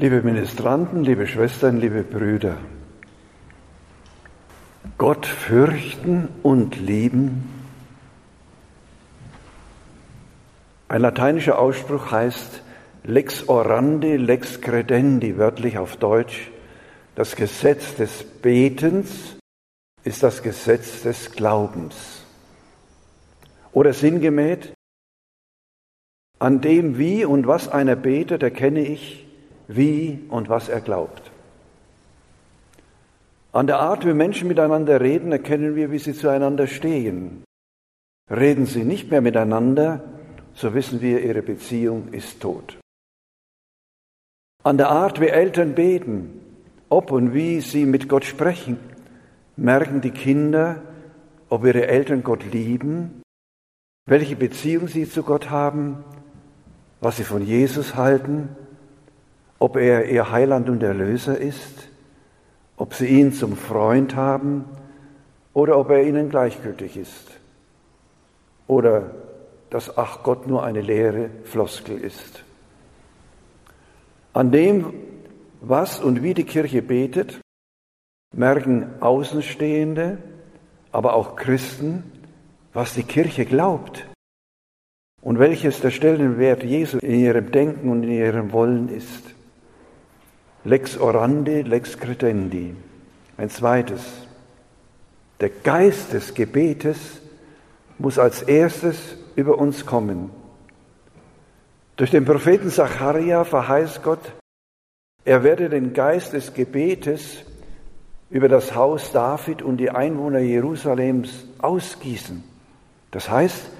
Liebe Ministranten, liebe Schwestern, liebe Brüder, Gott fürchten und lieben. Ein lateinischer Ausspruch heißt lex orandi, lex credendi, wörtlich auf Deutsch. Das Gesetz des Betens ist das Gesetz des Glaubens. Oder sinngemäß, an dem, wie und was einer betet, erkenne ich, wie und was er glaubt. An der Art, wie Menschen miteinander reden, erkennen wir, wie sie zueinander stehen. Reden sie nicht mehr miteinander, so wissen wir, ihre Beziehung ist tot. An der Art, wie Eltern beten, ob und wie sie mit Gott sprechen, merken die Kinder, ob ihre Eltern Gott lieben, welche Beziehung sie zu Gott haben, was sie von Jesus halten ob er ihr Heiland und Erlöser ist, ob sie ihn zum Freund haben oder ob er ihnen gleichgültig ist oder dass Ach Gott nur eine leere Floskel ist. An dem, was und wie die Kirche betet, merken Außenstehende, aber auch Christen, was die Kirche glaubt und welches der Stellenwert Jesu in ihrem Denken und in ihrem Wollen ist. Lex orandi, lex credendi. Ein zweites. Der Geist des Gebetes muss als erstes über uns kommen. Durch den Propheten Zacharia verheißt Gott, er werde den Geist des Gebetes über das Haus David und die Einwohner Jerusalems ausgießen. Das heißt,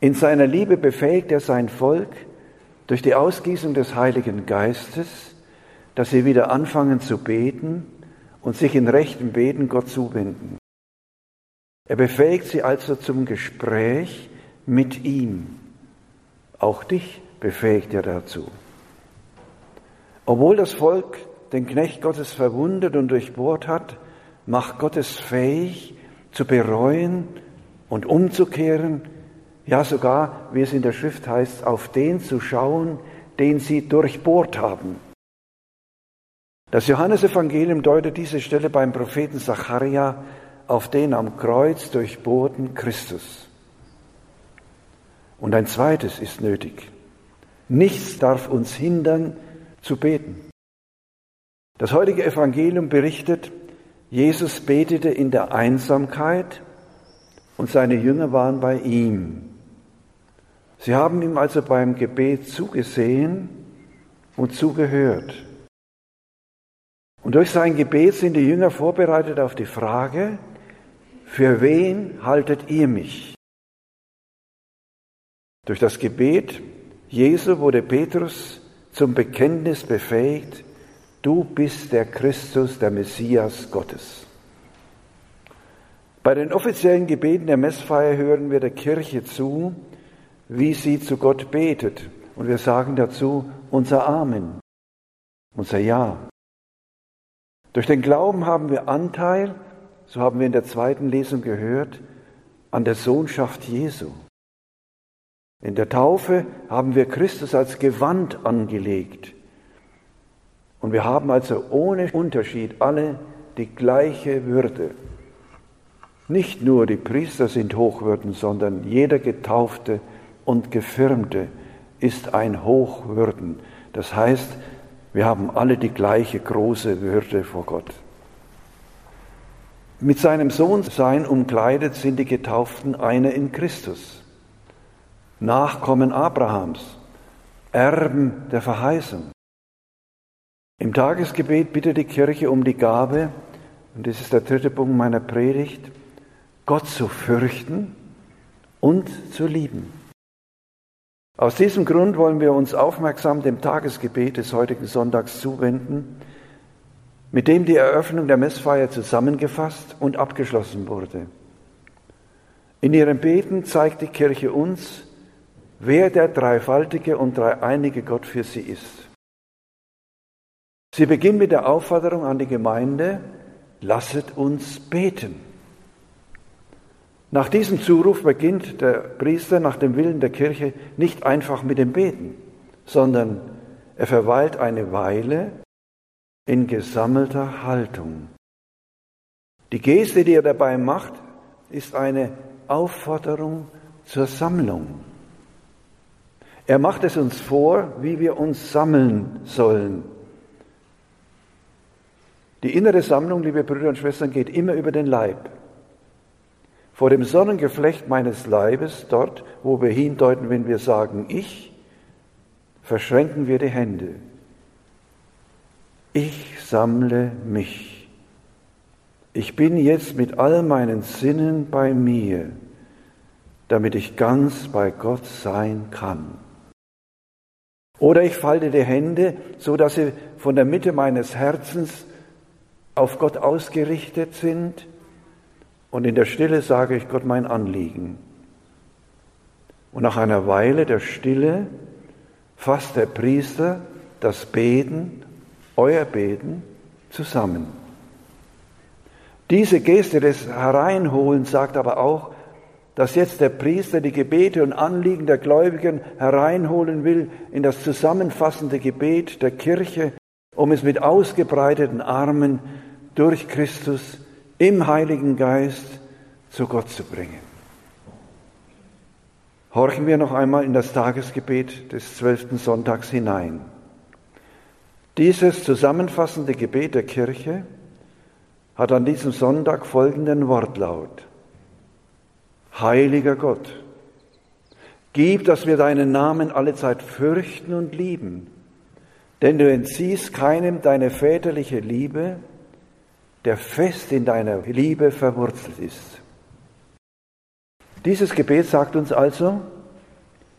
in seiner Liebe befähigt er sein Volk durch die Ausgießung des Heiligen Geistes, dass sie wieder anfangen zu beten und sich in rechtem Beten Gott zuwenden. Er befähigt sie also zum Gespräch mit ihm. Auch dich befähigt er dazu. Obwohl das Volk den Knecht Gottes verwundet und durchbohrt hat, macht Gott es fähig, zu bereuen und umzukehren, ja sogar, wie es in der Schrift heißt, auf den zu schauen, den sie durchbohrt haben. Das Johannesevangelium deutet diese Stelle beim Propheten Zacharia auf den am Kreuz durchbohrten Christus. Und ein zweites ist nötig. Nichts darf uns hindern zu beten. Das heutige Evangelium berichtet, Jesus betete in der Einsamkeit und seine Jünger waren bei ihm. Sie haben ihm also beim Gebet zugesehen und zugehört. Und durch sein Gebet sind die Jünger vorbereitet auf die Frage, für wen haltet ihr mich? Durch das Gebet Jesu wurde Petrus zum Bekenntnis befähigt, du bist der Christus, der Messias Gottes. Bei den offiziellen Gebeten der Messfeier hören wir der Kirche zu, wie sie zu Gott betet. Und wir sagen dazu unser Amen, unser Ja. Durch den Glauben haben wir Anteil, so haben wir in der zweiten Lesung gehört, an der Sohnschaft Jesu. In der Taufe haben wir Christus als Gewand angelegt. Und wir haben also ohne Unterschied alle die gleiche Würde. Nicht nur die Priester sind Hochwürden, sondern jeder Getaufte und Gefirmte ist ein Hochwürden. Das heißt, wir haben alle die gleiche große Würde vor Gott. Mit seinem Sohnsein umkleidet sind die Getauften eine in Christus. Nachkommen Abrahams, Erben der Verheißung. Im Tagesgebet bittet die Kirche um die Gabe, und das ist der dritte Punkt meiner Predigt, Gott zu fürchten und zu lieben. Aus diesem Grund wollen wir uns aufmerksam dem Tagesgebet des heutigen Sonntags zuwenden, mit dem die Eröffnung der Messfeier zusammengefasst und abgeschlossen wurde. In ihrem Beten zeigt die Kirche uns, wer der dreifaltige und dreieinige Gott für sie ist. Sie beginnt mit der Aufforderung an die Gemeinde, lasset uns beten. Nach diesem Zuruf beginnt der Priester nach dem Willen der Kirche nicht einfach mit dem Beten, sondern Er verweilt eine Weile in gesammelter Haltung. Die Geste, die er dabei macht, ist eine Aufforderung zur Sammlung. Er macht es uns vor, wie wir uns sammeln sollen. Die innere Sammlung, liebe Brüder und Schwestern, geht immer über den Leib. Vor dem Sonnengeflecht meines Leibes, dort, wo wir hindeuten, wenn wir sagen ich, verschränken wir die Hände. Ich sammle mich. Ich bin jetzt mit all meinen Sinnen bei mir, damit ich ganz bei Gott sein kann. Oder ich falte die Hände, so dass sie von der Mitte meines Herzens auf Gott ausgerichtet sind und in der Stille sage ich Gott mein Anliegen. Und nach einer Weile der Stille fasst der Priester das Beten, euer Beten, zusammen. Diese Geste des Hereinholens sagt aber auch, dass jetzt der Priester die Gebete und Anliegen der Gläubigen hereinholen will in das zusammenfassende Gebet der Kirche, um es mit ausgebreiteten Armen durch Christus im Heiligen Geist zu Gott zu bringen. Horchen wir noch einmal in das Tagesgebet des zwölften Sonntags hinein. Dieses zusammenfassende Gebet der Kirche hat an diesem Sonntag folgenden Wortlaut. Heiliger Gott, gib, dass wir deinen Namen allezeit fürchten und lieben, denn du entziehst keinem deine väterliche Liebe, der fest in deiner Liebe verwurzelt ist. Dieses Gebet sagt uns also,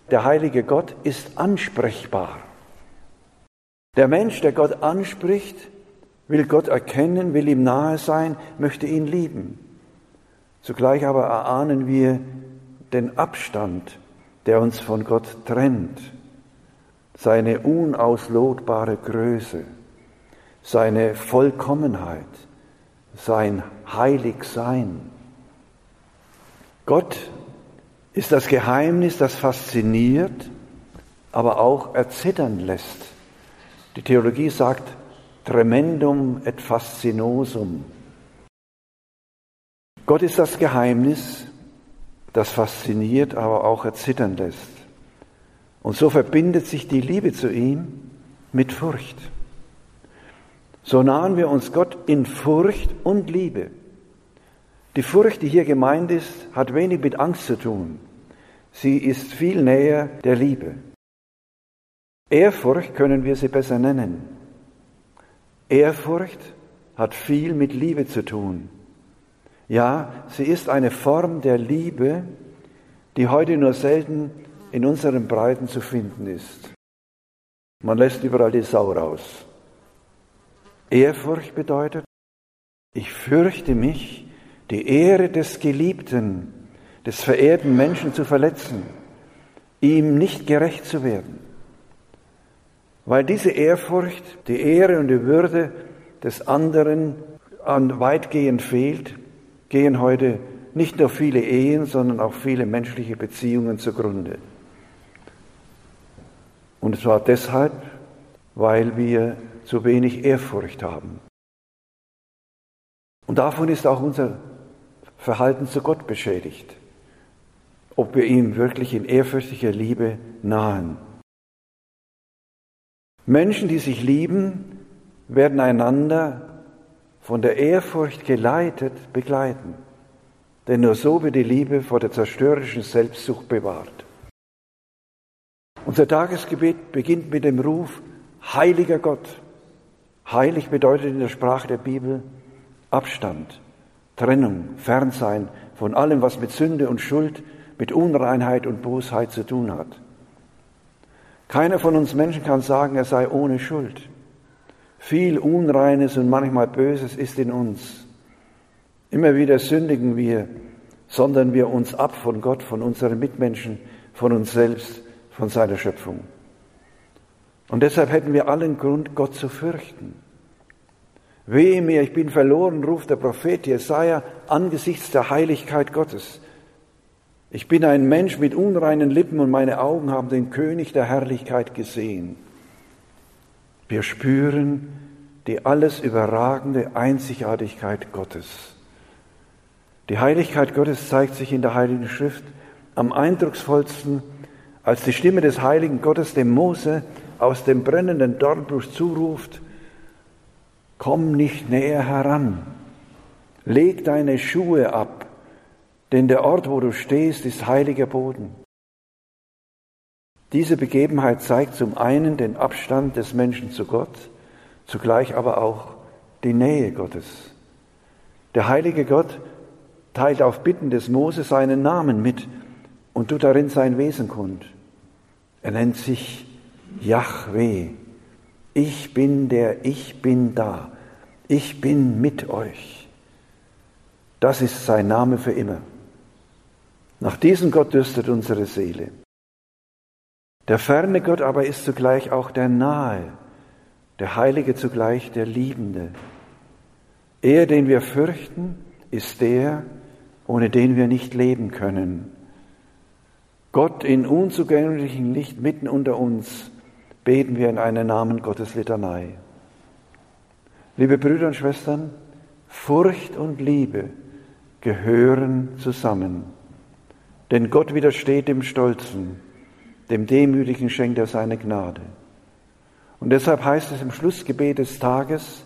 der heilige Gott ist ansprechbar. Der Mensch, der Gott anspricht, will Gott erkennen, will ihm nahe sein, möchte ihn lieben. Zugleich aber erahnen wir den Abstand, der uns von Gott trennt, seine unauslotbare Größe, seine Vollkommenheit, sein Heiligsein. Gott ist das Geheimnis, das fasziniert, aber auch erzittern lässt. Die Theologie sagt tremendum et fascinosum. Gott ist das Geheimnis, das fasziniert, aber auch erzittern lässt. Und so verbindet sich die Liebe zu ihm mit Furcht. So nahen wir uns Gott in Furcht und Liebe. Die Furcht, die hier gemeint ist, hat wenig mit Angst zu tun. Sie ist viel näher der Liebe. Ehrfurcht können wir sie besser nennen. Ehrfurcht hat viel mit Liebe zu tun. Ja, sie ist eine Form der Liebe, die heute nur selten in unseren Breiten zu finden ist. Man lässt überall die Sau raus. Ehrfurcht bedeutet, ich fürchte mich, die Ehre des Geliebten, des verehrten Menschen zu verletzen, ihm nicht gerecht zu werden. Weil diese Ehrfurcht, die Ehre und die Würde des anderen an weitgehend fehlt, gehen heute nicht nur viele Ehen, sondern auch viele menschliche Beziehungen zugrunde. Und zwar deshalb, weil wir zu wenig Ehrfurcht haben. Und davon ist auch unser Verhalten zu Gott beschädigt, ob wir ihm wirklich in ehrfürchtiger Liebe nahen. Menschen, die sich lieben, werden einander von der Ehrfurcht geleitet begleiten. Denn nur so wird die Liebe vor der zerstörerischen Selbstsucht bewahrt. Unser Tagesgebet beginnt mit dem Ruf, Heiliger Gott. Heilig bedeutet in der Sprache der Bibel Abstand, Trennung, Fernsein von allem, was mit Sünde und Schuld, mit Unreinheit und Bosheit zu tun hat. Keiner von uns Menschen kann sagen, er sei ohne Schuld. Viel Unreines und manchmal Böses ist in uns. Immer wieder sündigen wir, sondern wir uns ab von Gott, von unseren Mitmenschen, von uns selbst, von seiner Schöpfung. Und deshalb hätten wir allen Grund, Gott zu fürchten. Wehe mir, ich bin verloren, ruft der Prophet Jesaja angesichts der Heiligkeit Gottes. Ich bin ein Mensch mit unreinen Lippen und meine Augen haben den König der Herrlichkeit gesehen. Wir spüren die alles überragende Einzigartigkeit Gottes. Die Heiligkeit Gottes zeigt sich in der Heiligen Schrift am eindrucksvollsten, als die Stimme des heiligen Gottes dem Mose aus dem brennenden Dornbusch zuruft, komm nicht näher heran, leg deine Schuhe ab, denn der Ort, wo du stehst, ist heiliger Boden. Diese Begebenheit zeigt zum einen den Abstand des Menschen zu Gott, zugleich aber auch die Nähe Gottes. Der heilige Gott teilt auf Bitten des Mose seinen Namen mit und tut darin sein Wesen kund. Er nennt sich Yahweh. Ich bin der Ich bin da. Ich bin mit euch. Das ist sein Name für immer. Nach diesem Gott dürstet unsere Seele. Der ferne Gott aber ist zugleich auch der nahe, der Heilige zugleich der Liebende. Er, den wir fürchten, ist der, ohne den wir nicht leben können. Gott in unzugänglichem Licht mitten unter uns, beten wir in einen Namen Gottes Litanei. Liebe Brüder und Schwestern, Furcht und Liebe gehören zusammen. Denn Gott widersteht dem Stolzen, dem Demütigen schenkt er seine Gnade. Und deshalb heißt es im Schlussgebet des Tages,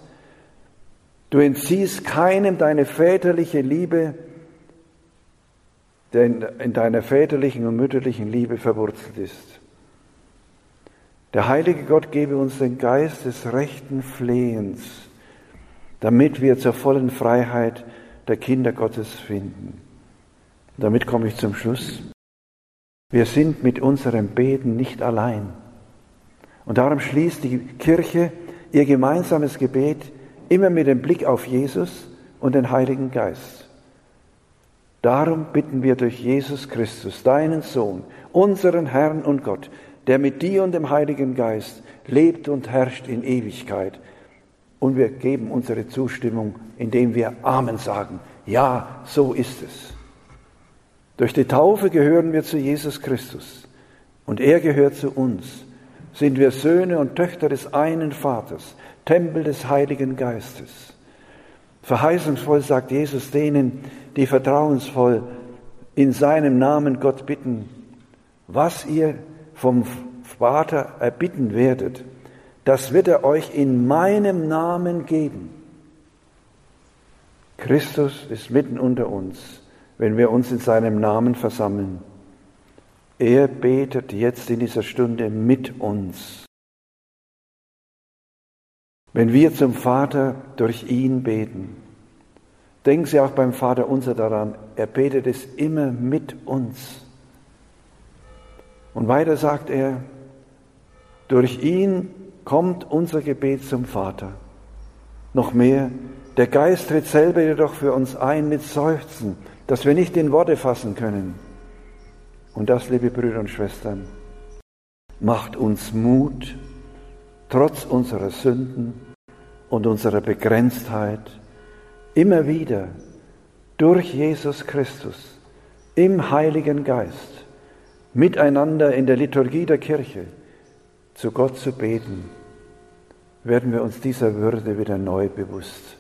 du entziehst keinem deine väterliche Liebe, der in deiner väterlichen und mütterlichen Liebe verwurzelt ist. Der heilige Gott gebe uns den Geist des rechten Flehens, damit wir zur vollen Freiheit der Kinder Gottes finden. Damit komme ich zum Schluss. Wir sind mit unserem Beten nicht allein. Und darum schließt die Kirche ihr gemeinsames Gebet immer mit dem Blick auf Jesus und den Heiligen Geist. Darum bitten wir durch Jesus Christus, deinen Sohn, unseren Herrn und Gott, der mit dir und dem Heiligen Geist lebt und herrscht in Ewigkeit. Und wir geben unsere Zustimmung, indem wir Amen sagen. Ja, so ist es. Durch die Taufe gehören wir zu Jesus Christus und er gehört zu uns. Sind wir Söhne und Töchter des einen Vaters, Tempel des Heiligen Geistes. Verheißungsvoll sagt Jesus denen, die vertrauensvoll in seinem Namen Gott bitten, was ihr vom Vater erbitten werdet, das wird er euch in meinem Namen geben. Christus ist mitten unter uns, wenn wir uns in seinem Namen versammeln. Er betet jetzt in dieser Stunde mit uns. Wenn wir zum Vater durch ihn beten, denken Sie auch beim Vater unser daran, er betet es immer mit uns. Und weiter sagt er, durch ihn kommt unser Gebet zum Vater. Noch mehr, der Geist tritt selber jedoch für uns ein mit Seufzen, dass wir nicht in Worte fassen können. Und das, liebe Brüder und Schwestern, macht uns Mut, trotz unserer Sünden und unserer Begrenztheit, immer wieder durch Jesus Christus im Heiligen Geist miteinander in der Liturgie der Kirche zu Gott zu beten, werden wir uns dieser Würde wieder neu bewusst.